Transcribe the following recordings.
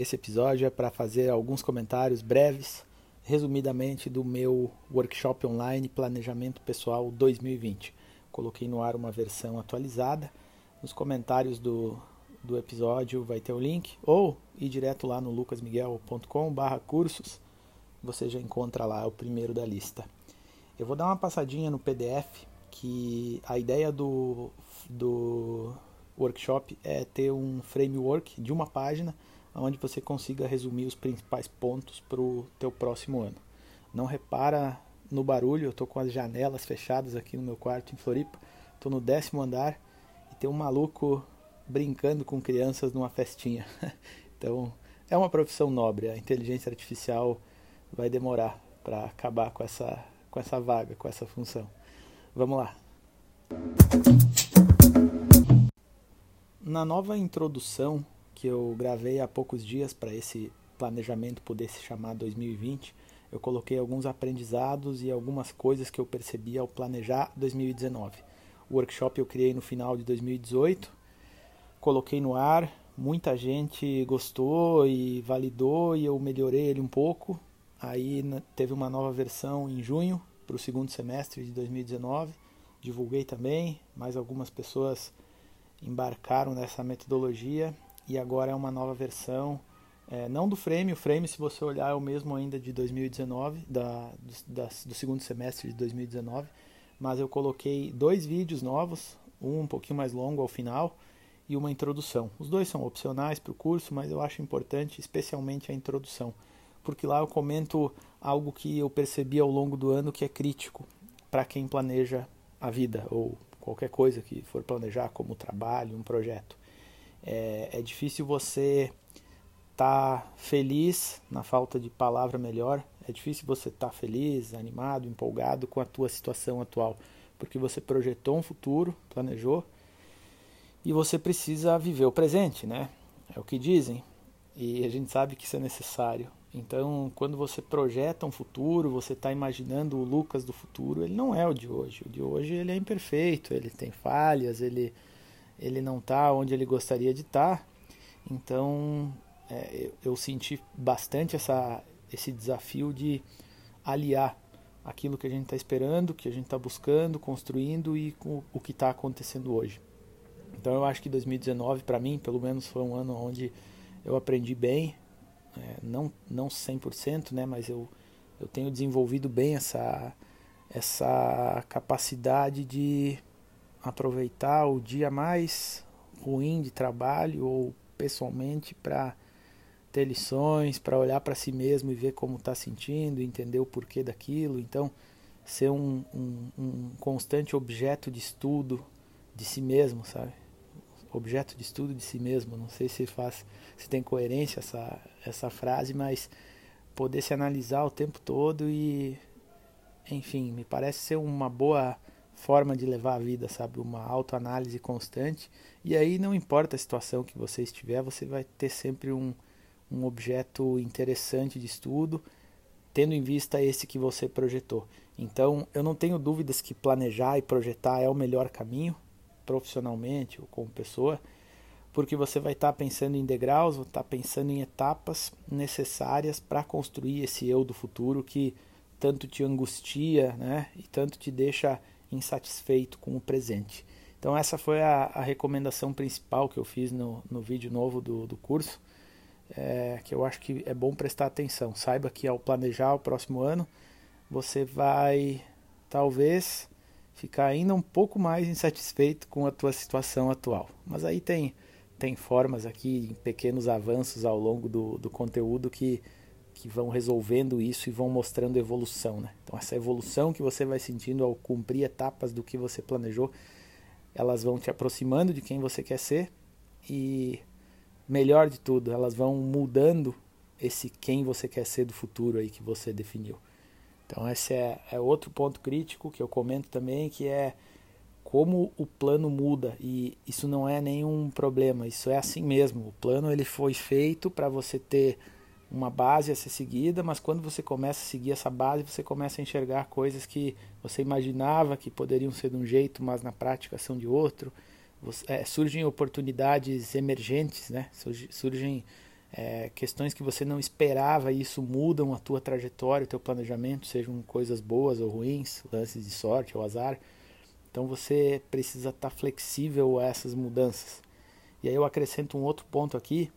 Esse episódio é para fazer alguns comentários breves, resumidamente, do meu workshop online Planejamento Pessoal 2020. Coloquei no ar uma versão atualizada. Nos comentários do, do episódio vai ter o link, ou ir direto lá no lucasmiguel.com/cursos. Você já encontra lá o primeiro da lista. Eu vou dar uma passadinha no PDF, que a ideia do, do workshop é ter um framework de uma página onde você consiga resumir os principais pontos para o teu próximo ano. Não repara no barulho, eu estou com as janelas fechadas aqui no meu quarto em Floripa, estou no décimo andar e tem um maluco brincando com crianças numa festinha. então é uma profissão nobre, a inteligência artificial vai demorar para acabar com essa com essa vaga, com essa função. Vamos lá. Na nova introdução que eu gravei há poucos dias para esse planejamento poder se chamar 2020, eu coloquei alguns aprendizados e algumas coisas que eu percebi ao planejar 2019. O workshop eu criei no final de 2018, coloquei no ar, muita gente gostou e validou e eu melhorei ele um pouco. Aí teve uma nova versão em junho para o segundo semestre de 2019. Divulguei também, mais algumas pessoas embarcaram nessa metodologia e agora é uma nova versão, é, não do Frame, o Frame, se você olhar, é o mesmo ainda de 2019, da, do, da, do segundo semestre de 2019, mas eu coloquei dois vídeos novos, um um pouquinho mais longo ao final e uma introdução. Os dois são opcionais para o curso, mas eu acho importante especialmente a introdução porque lá eu comento algo que eu percebi ao longo do ano que é crítico para quem planeja a vida ou qualquer coisa que for planejar, como trabalho, um projeto. É, é difícil você estar tá feliz, na falta de palavra melhor, é difícil você estar tá feliz, animado, empolgado com a tua situação atual, porque você projetou um futuro, planejou, e você precisa viver o presente, né? É o que dizem, e a gente sabe que isso é necessário. Então, quando você projeta um futuro, você está imaginando o Lucas do futuro, ele não é o de hoje. O de hoje ele é imperfeito, ele tem falhas, ele, ele não está onde ele gostaria de estar. Tá. Então, é, eu, senti bastante essa, esse desafio de aliar aquilo que a gente está esperando, que a gente está buscando, construindo e com o que está acontecendo hoje. Então, eu acho que 2019, para mim, pelo menos, foi um ano onde eu aprendi bem, é, não, não 100%, né, mas eu, eu tenho desenvolvido bem essa, essa capacidade de aproveitar o dia mais ruim de trabalho ou pessoalmente para ter lições, para olhar para si mesmo e ver como está sentindo, entender o porquê daquilo. Então, ser um, um, um constante objeto de estudo de si mesmo, sabe? objeto de estudo de si mesmo. Não sei se faz, se tem coerência essa essa frase, mas poder se analisar o tempo todo e, enfim, me parece ser uma boa forma de levar a vida, sabe, uma autoanálise constante. E aí não importa a situação que você estiver, você vai ter sempre um um objeto interessante de estudo, tendo em vista esse que você projetou. Então, eu não tenho dúvidas que planejar e projetar é o melhor caminho profissionalmente ou como pessoa, porque você vai estar tá pensando em degraus, vai estar tá pensando em etapas necessárias para construir esse eu do futuro que tanto te angustia né, e tanto te deixa insatisfeito com o presente. Então essa foi a, a recomendação principal que eu fiz no, no vídeo novo do, do curso, é, que eu acho que é bom prestar atenção. Saiba que ao planejar o próximo ano, você vai talvez ficar ainda um pouco mais insatisfeito com a tua situação atual. Mas aí tem, tem formas aqui, pequenos avanços ao longo do, do conteúdo que, que vão resolvendo isso e vão mostrando evolução. Né? Então essa evolução que você vai sentindo ao cumprir etapas do que você planejou, elas vão te aproximando de quem você quer ser e melhor de tudo, elas vão mudando esse quem você quer ser do futuro aí que você definiu. Então esse é, é outro ponto crítico que eu comento também, que é como o plano muda e isso não é nenhum problema, isso é assim mesmo. O plano ele foi feito para você ter uma base a ser seguida, mas quando você começa a seguir essa base, você começa a enxergar coisas que você imaginava que poderiam ser de um jeito, mas na prática são de outro. Você, é, surgem oportunidades emergentes, né? surgem é, questões que você não esperava e isso mudam a tua trajetória, o teu planejamento, sejam coisas boas ou ruins, lances de sorte ou azar. Então você precisa estar tá flexível a essas mudanças. E aí eu acrescento um outro ponto aqui,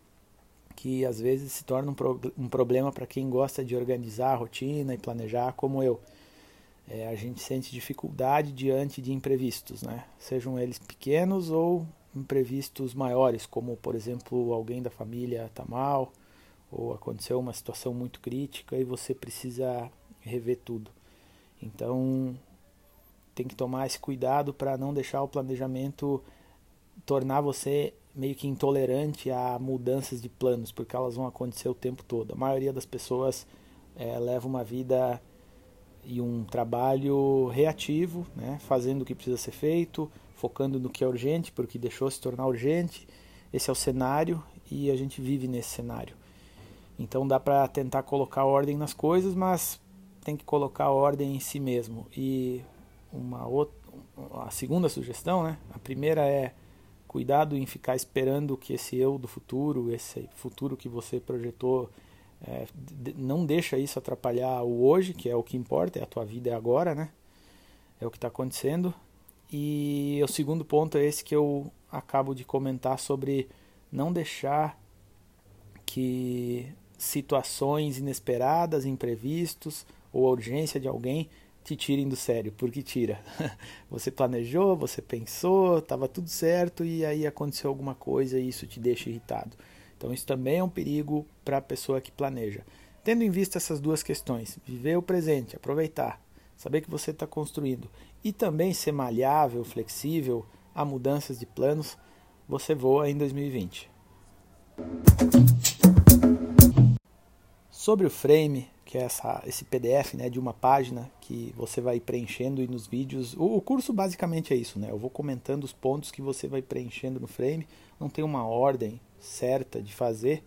que às vezes se torna um, pro, um problema para quem gosta de organizar a rotina e planejar, como eu. É, a gente sente dificuldade diante de imprevistos, né? sejam eles pequenos ou imprevistos maiores, como por exemplo alguém da família está mal ou aconteceu uma situação muito crítica e você precisa rever tudo. Então tem que tomar esse cuidado para não deixar o planejamento tornar você meio que intolerante a mudanças de planos, porque elas vão acontecer o tempo todo. A maioria das pessoas é, leva uma vida e um trabalho reativo, né, fazendo o que precisa ser feito, focando no que é urgente, porque deixou se tornar urgente. Esse é o cenário e a gente vive nesse cenário. Então dá para tentar colocar ordem nas coisas, mas tem que colocar ordem em si mesmo. E uma outra, a segunda sugestão, né? A primeira é cuidado em ficar esperando que esse eu do futuro, esse futuro que você projetou, é, não deixa isso atrapalhar o hoje, que é o que importa, é a tua vida é agora, né? É o que está acontecendo. E o segundo ponto é esse que eu acabo de comentar sobre não deixar que situações inesperadas, imprevistos ou a urgência de alguém te tirem do sério, porque tira. Você planejou, você pensou, estava tudo certo e aí aconteceu alguma coisa e isso te deixa irritado. Então isso também é um perigo para a pessoa que planeja. Tendo em vista essas duas questões, viver o presente, aproveitar, saber que você está construindo e também ser malhável, flexível a mudanças de planos, você voa em 2020. Sobre o frame, que é essa, esse PDF né, de uma página que você vai preenchendo e nos vídeos. O, o, curso basicamente é isso, né? Eu vou comentando os pontos que você vai preenchendo no frame. Não tem uma ordem certa de fazer.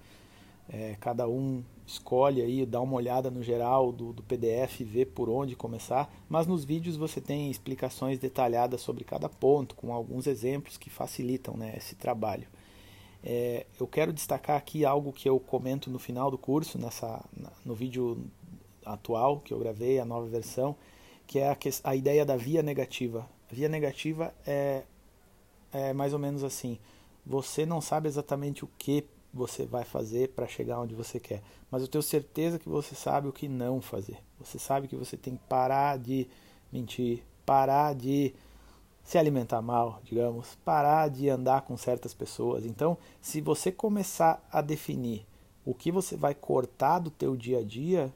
É, cada um escolhe aí, dá uma olhada no geral do, do PDF, vê por onde começar. Mas nos vídeos você tem explicações detalhadas sobre cada ponto, com alguns exemplos que facilitam né, esse trabalho. É, eu quero destacar aqui algo que eu comento no final do curso, nessa, no vídeo atual que eu gravei, a nova versão, que é a, a ideia da via negativa. A via negativa é, é mais ou menos assim: você não sabe exatamente o que você vai fazer para chegar onde você quer, mas eu tenho certeza que você sabe o que não fazer. Você sabe que você tem que parar de mentir, parar de se alimentar mal, digamos, parar de andar com certas pessoas. Então, se você começar a definir o que você vai cortar do teu dia a dia,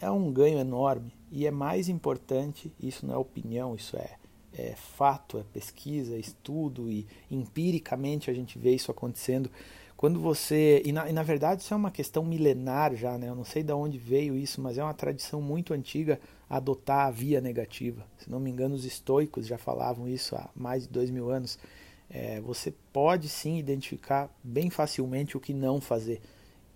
é um ganho enorme e é mais importante, isso não é opinião, isso é, é fato, é pesquisa, é estudo e empiricamente a gente vê isso acontecendo quando você e na, e na, verdade isso é uma questão milenar já, né? Eu não sei de onde veio isso, mas é uma tradição muito antiga adotar a via negativa. Se não me engano, os estoicos já falavam isso há mais de dois mil anos. É, você pode sim identificar bem facilmente o que não fazer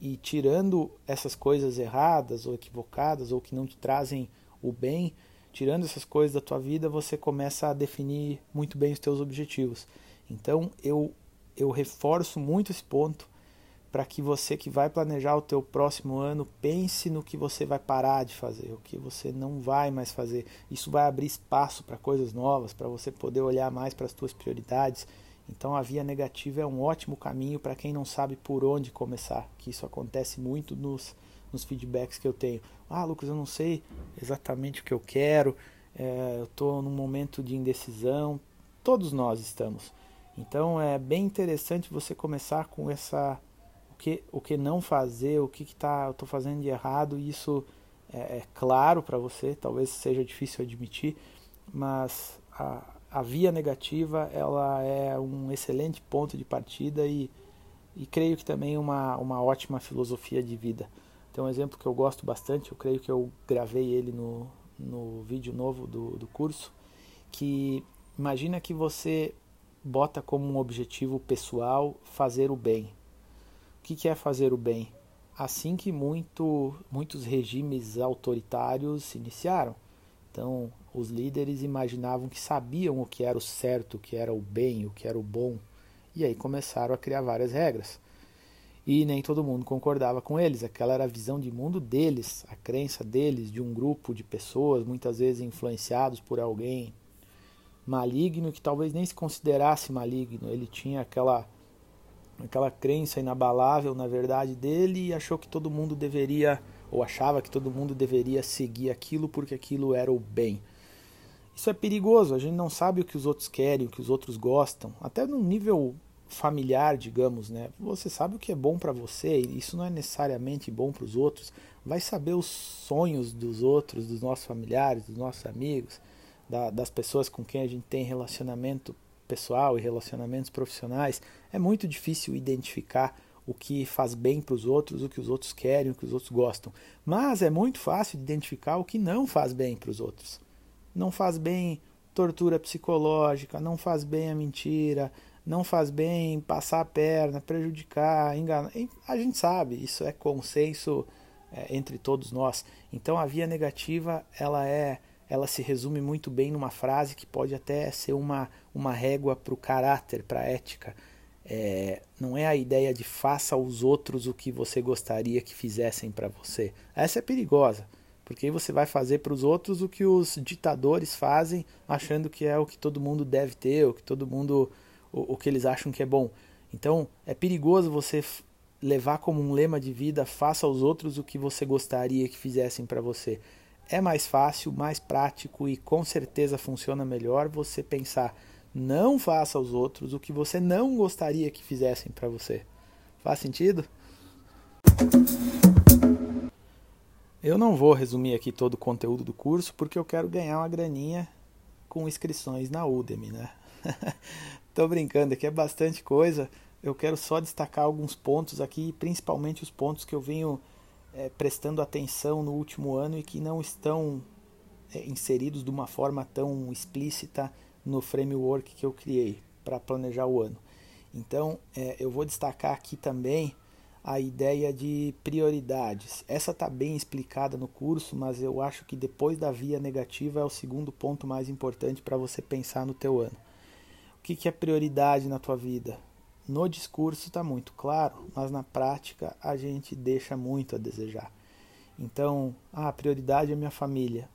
e tirando essas coisas erradas ou equivocadas ou que não te trazem o bem, tirando essas coisas da tua vida, você começa a definir muito bem os teus objetivos. Então eu eu reforço muito esse ponto para que você que vai planejar o teu próximo ano pense no que você vai parar de fazer, o que você não vai mais fazer. Isso vai abrir espaço para coisas novas, para você poder olhar mais para as tuas prioridades. Então a via negativa é um ótimo caminho para quem não sabe por onde começar, que isso acontece muito nos, nos feedbacks que eu tenho. Ah, Lucas, eu não sei exatamente o que eu quero, é, eu estou num momento de indecisão. Todos nós estamos. Então é bem interessante você começar com essa o que, o que não fazer, o que, que tá, eu estou fazendo de errado. Isso é, é claro para você, talvez seja difícil admitir, mas a, a via negativa ela é um excelente ponto de partida e, e creio que também uma, uma ótima filosofia de vida. Tem um exemplo que eu gosto bastante, eu creio que eu gravei ele no, no vídeo novo do, do curso, que imagina que você bota como um objetivo pessoal fazer o bem. O que, é fazer o bem? Assim que muito, muitos regimes autoritários se iniciaram. Então, os líderes imaginavam que sabiam o que era o certo, o que era o bem, o que era o bom, e aí começaram a criar várias regras. e nem todo mundo concordava com eles. Aquela era a visão de mundo deles, a crença deles, de um grupo de pessoas, muitas vezes influenciados por alguém maligno que talvez nem se considerasse maligno. Ele tinha aquela aquela crença inabalável na verdade dele e achou que todo mundo deveria ou achava que todo mundo deveria seguir aquilo porque aquilo era o bem. Isso é perigoso, a gente não sabe o que os outros querem, o que os outros gostam, até num nível familiar, digamos, né? Você sabe o que é bom para você, e isso não é necessariamente bom para os outros. Vai saber os sonhos dos outros, dos nossos familiares, dos nossos amigos, da, das pessoas com quem a gente tem relacionamento pessoal e relacionamentos profissionais. É muito difícil identificar o que faz bem para os outros, o que os outros querem, o que os outros gostam. Mas é muito fácil identificar o que não faz bem para os outros. Não faz bem tortura psicológica, não faz bem a mentira, não faz bem passar a perna, prejudicar, enganar. A gente sabe, isso é consenso é, entre todos nós. Então a via negativa, ela é, ela se resume muito bem numa frase que pode até ser uma, uma régua para o caráter, para a ética. É, não é a ideia de faça aos outros o que você gostaria que fizessem para você. Essa é perigosa, porque aí você vai fazer para os outros o que os ditadores fazem, achando que é o que todo mundo deve ter, o que todo mundo o, o que eles acham que é bom. Então é perigoso você levar como um lema de vida faça aos outros o que você gostaria que fizessem para você. É mais fácil, mais prático e com certeza funciona melhor você pensar não faça aos outros o que você não gostaria que fizessem para você. Faz sentido? Eu não vou resumir aqui todo o conteúdo do curso porque eu quero ganhar uma graninha com inscrições na Udemy, né? Tô brincando, aqui é bastante coisa. Eu quero só destacar alguns pontos aqui, principalmente os pontos que eu venho é, prestando atenção no último ano e que não estão é, inseridos de uma forma tão explícita no framework que eu criei para planejar o ano. Então, é, eu vou destacar aqui também a ideia de prioridades. Essa está bem explicada no curso, mas eu acho que depois da via negativa é o segundo ponto mais importante para você pensar no teu ano. O que, que é prioridade na tua vida? No discurso está muito claro, mas na prática a gente deixa muito a desejar. Então, ah, a prioridade é minha família.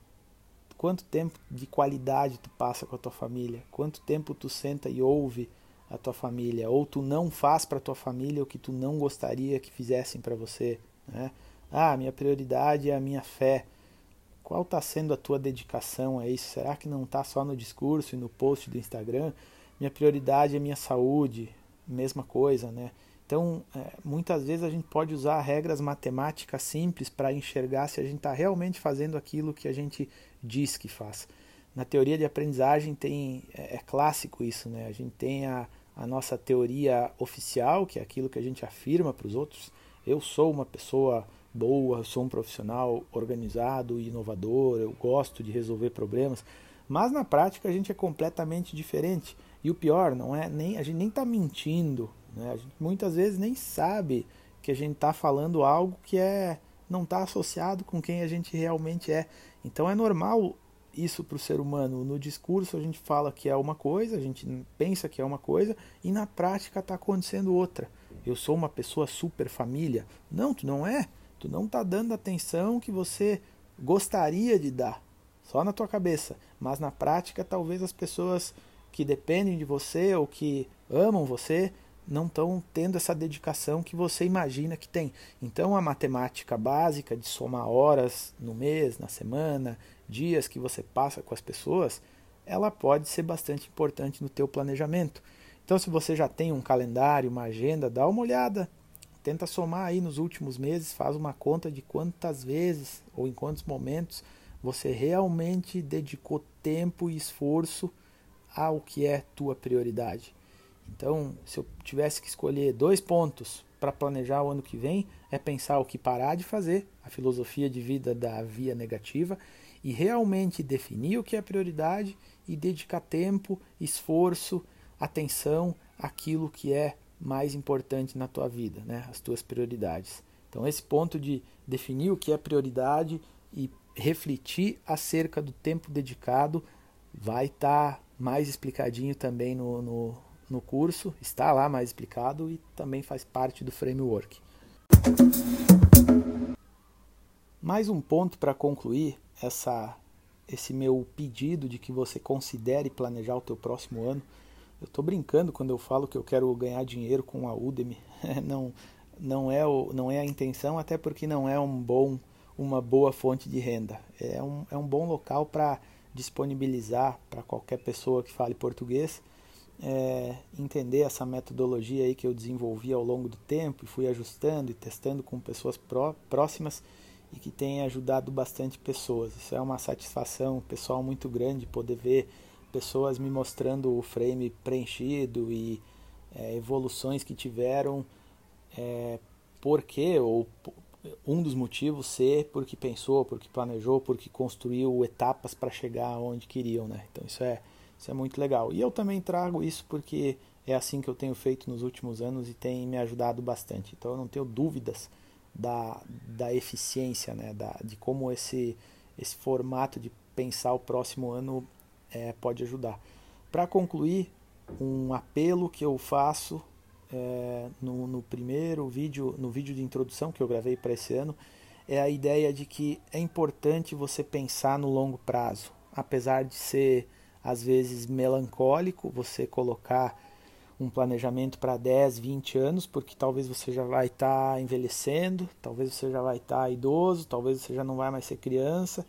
Quanto tempo de qualidade tu passa com a tua família? Quanto tempo tu senta e ouve a tua família? Ou tu não faz para a tua família o que tu não gostaria que fizessem para você? Né? Ah, minha prioridade é a minha fé. Qual está sendo a tua dedicação a isso? Será que não está só no discurso e no post do Instagram? minha prioridade é minha saúde, mesma coisa, né? Então, é, muitas vezes a gente pode usar regras matemáticas simples para enxergar se a gente está realmente fazendo aquilo que a gente diz que faz. Na teoria de aprendizagem tem é, é clássico isso, né? A gente tem a, a nossa teoria oficial, que é aquilo que a gente afirma para os outros. Eu sou uma pessoa boa, sou um profissional organizado, inovador, eu gosto de resolver problemas. Mas na prática a gente é completamente diferente. E o pior, não é nem a gente nem está mentindo, né? A gente muitas vezes nem sabe que a gente está falando algo que é não está associado com quem a gente realmente é. Então é normal isso para o ser humano. No discurso a gente fala que é uma coisa, a gente pensa que é uma coisa e na prática está acontecendo outra. Eu sou uma pessoa super família. Não, tu não é. Tu não está dando a atenção que você gostaria de dar, só na tua cabeça. Mas na prática talvez as pessoas que dependem de você ou que amam você não estão tendo essa dedicação que você imagina que tem. Então a matemática básica de somar horas no mês, na semana, dias que você passa com as pessoas, ela pode ser bastante importante no teu planejamento. Então se você já tem um calendário, uma agenda, dá uma olhada, tenta somar aí nos últimos meses, faz uma conta de quantas vezes ou em quantos momentos você realmente dedicou tempo e esforço ao que é tua prioridade. Então, se eu tivesse que escolher dois pontos para planejar o ano que vem, é pensar o que parar de fazer, a filosofia de vida da via negativa, e realmente definir o que é prioridade e dedicar tempo, esforço, atenção àquilo que é mais importante na tua vida, né? as tuas prioridades. Então, esse ponto de definir o que é prioridade e refletir acerca do tempo dedicado vai estar tá mais explicadinho também no, no, no curso, está lá mais explicado e também faz parte do framework. Mais um ponto para concluir essa, esse meu pedido de que você considere planejar o teu próximo ano. Eu estou brincando quando eu falo que eu quero ganhar dinheiro com a Udemy. não, não, é o, não é a intenção, até porque não é um bom, uma boa fonte de renda. É um, é um bom local para disponibilizar para qualquer pessoa que fale português é, entender essa metodologia aí que eu desenvolvi ao longo do tempo e fui ajustando e testando com pessoas pró próximas e que tem ajudado bastante pessoas. Isso é uma satisfação pessoal muito grande poder ver pessoas me mostrando o frame preenchido e é, evoluções que tiveram, é, porque ou um dos motivos ser porque pensou, porque planejou, porque construiu etapas para chegar onde queriam, né? Então isso é isso é muito legal. E eu também trago isso porque é assim que eu tenho feito nos últimos anos e tem me ajudado bastante. Então eu não tenho dúvidas da, da eficiência, né? da, de como esse, esse formato de pensar o próximo ano é, pode ajudar. Para concluir, um apelo que eu faço é, no, no primeiro vídeo, no vídeo de introdução que eu gravei para esse ano, é a ideia de que é importante você pensar no longo prazo, apesar de ser às vezes melancólico você colocar um planejamento para 10, 20 anos, porque talvez você já vai estar tá envelhecendo, talvez você já vai estar tá idoso, talvez você já não vai mais ser criança.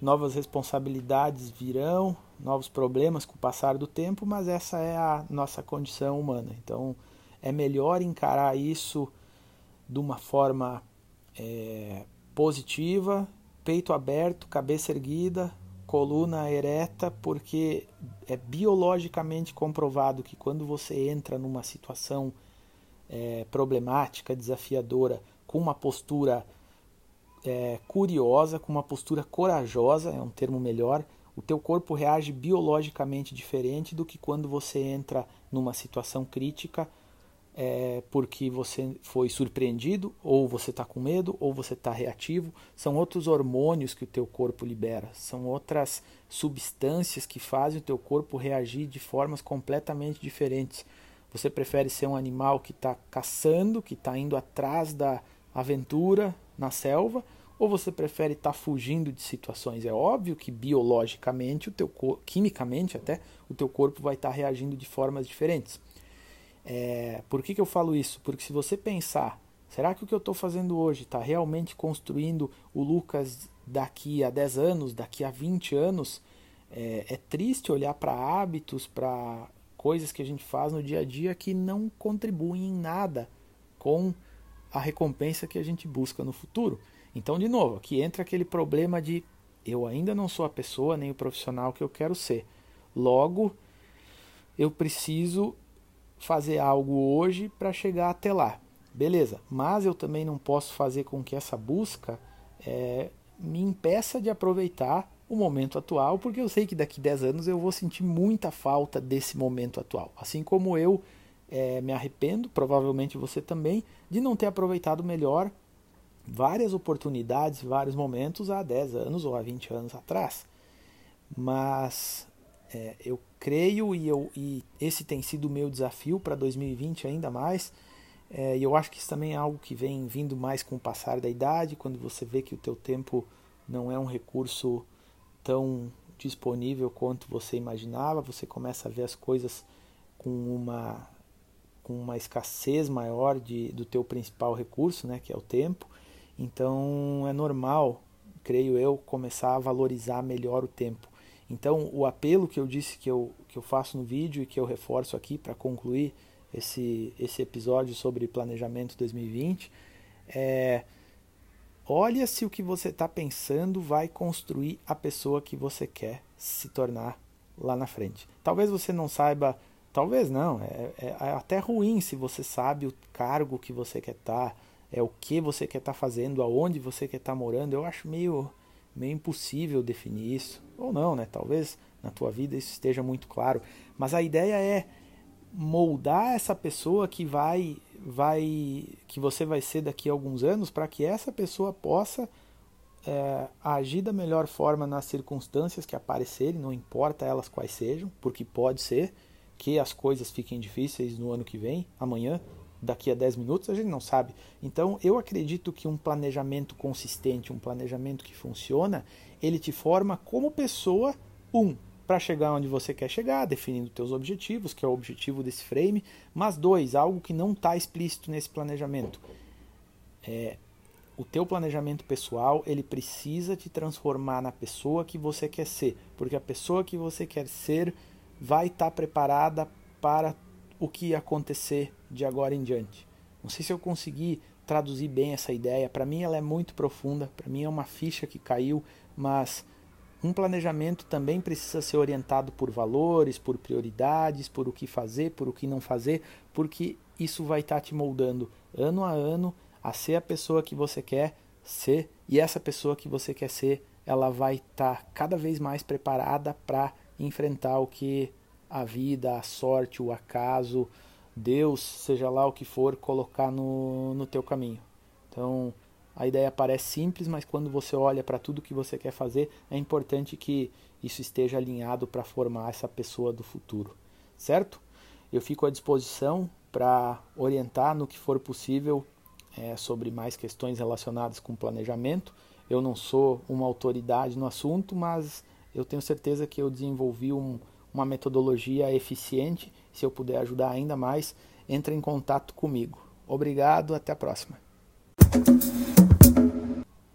Novas responsabilidades virão, novos problemas com o passar do tempo, mas essa é a nossa condição humana. Então é melhor encarar isso de uma forma é, positiva, peito aberto, cabeça erguida, coluna ereta, porque é biologicamente comprovado que quando você entra numa situação é, problemática, desafiadora, com uma postura é, curiosa, com uma postura corajosa, é um termo melhor, o teu corpo reage biologicamente diferente do que quando você entra numa situação crítica é porque você foi surpreendido, ou você está com medo, ou você está reativo. São outros hormônios que o teu corpo libera, são outras substâncias que fazem o teu corpo reagir de formas completamente diferentes. Você prefere ser um animal que está caçando, que está indo atrás da aventura na selva, ou você prefere estar tá fugindo de situações? É óbvio que biologicamente, o teu quimicamente até, o teu corpo vai estar tá reagindo de formas diferentes. É, por que, que eu falo isso? Porque se você pensar, será que o que eu estou fazendo hoje está realmente construindo o Lucas daqui a 10 anos, daqui a 20 anos? É, é triste olhar para hábitos, para coisas que a gente faz no dia a dia que não contribuem em nada com a recompensa que a gente busca no futuro. Então, de novo, aqui entra aquele problema de eu ainda não sou a pessoa nem o profissional que eu quero ser. Logo, eu preciso fazer algo hoje para chegar até lá. Beleza, mas eu também não posso fazer com que essa busca é, me impeça de aproveitar o momento atual, porque eu sei que daqui 10 anos eu vou sentir muita falta desse momento atual. Assim como eu é, me arrependo, provavelmente você também, de não ter aproveitado melhor várias oportunidades, vários momentos há 10 anos ou há 20 anos atrás. Mas é, eu creio e, eu, e esse tem sido o meu desafio para 2020 ainda mais. É, e eu acho que isso também é algo que vem vindo mais com o passar da idade, quando você vê que o teu tempo não é um recurso tão disponível quanto você imaginava, você começa a ver as coisas com uma com uma escassez maior de, do teu principal recurso, né, que é o tempo. Então é normal, creio eu, começar a valorizar melhor o tempo. Então, o apelo que eu disse que eu, que eu faço no vídeo e que eu reforço aqui para concluir esse, esse episódio sobre planejamento 2020 é: olha se o que você está pensando vai construir a pessoa que você quer se tornar lá na frente. Talvez você não saiba, talvez não, é, é, é até ruim se você sabe o cargo que você quer estar, tá, é o que você quer estar tá fazendo, aonde você quer estar tá morando. Eu acho meio meio impossível definir isso, ou não, né? Talvez na tua vida isso esteja muito claro, mas a ideia é moldar essa pessoa que vai vai que você vai ser daqui a alguns anos para que essa pessoa possa é, agir da melhor forma nas circunstâncias que aparecerem, não importa elas quais sejam, porque pode ser que as coisas fiquem difíceis no ano que vem, amanhã, daqui a 10 minutos, a gente não sabe. Então, eu acredito que um planejamento consistente, um planejamento que funciona, ele te forma como pessoa, um, para chegar onde você quer chegar, definindo teus objetivos, que é o objetivo desse frame, mas dois, algo que não está explícito nesse planejamento. É, o teu planejamento pessoal ele precisa te transformar na pessoa que você quer ser, porque a pessoa que você quer ser vai estar tá preparada para o que acontecer de agora em diante. Não sei se eu consegui traduzir bem essa ideia. Para mim ela é muito profunda, para mim é uma ficha que caiu, mas um planejamento também precisa ser orientado por valores, por prioridades, por o que fazer, por o que não fazer, porque isso vai estar tá te moldando ano a ano a ser a pessoa que você quer ser e essa pessoa que você quer ser, ela vai estar tá cada vez mais preparada para enfrentar o que a vida, a sorte, o acaso, Deus, seja lá o que for, colocar no, no teu caminho. Então, a ideia parece simples, mas quando você olha para tudo que você quer fazer, é importante que isso esteja alinhado para formar essa pessoa do futuro, certo? Eu fico à disposição para orientar no que for possível é, sobre mais questões relacionadas com planejamento. Eu não sou uma autoridade no assunto, mas eu tenho certeza que eu desenvolvi um, uma metodologia eficiente. Se eu puder ajudar ainda mais, entre em contato comigo. Obrigado, até a próxima.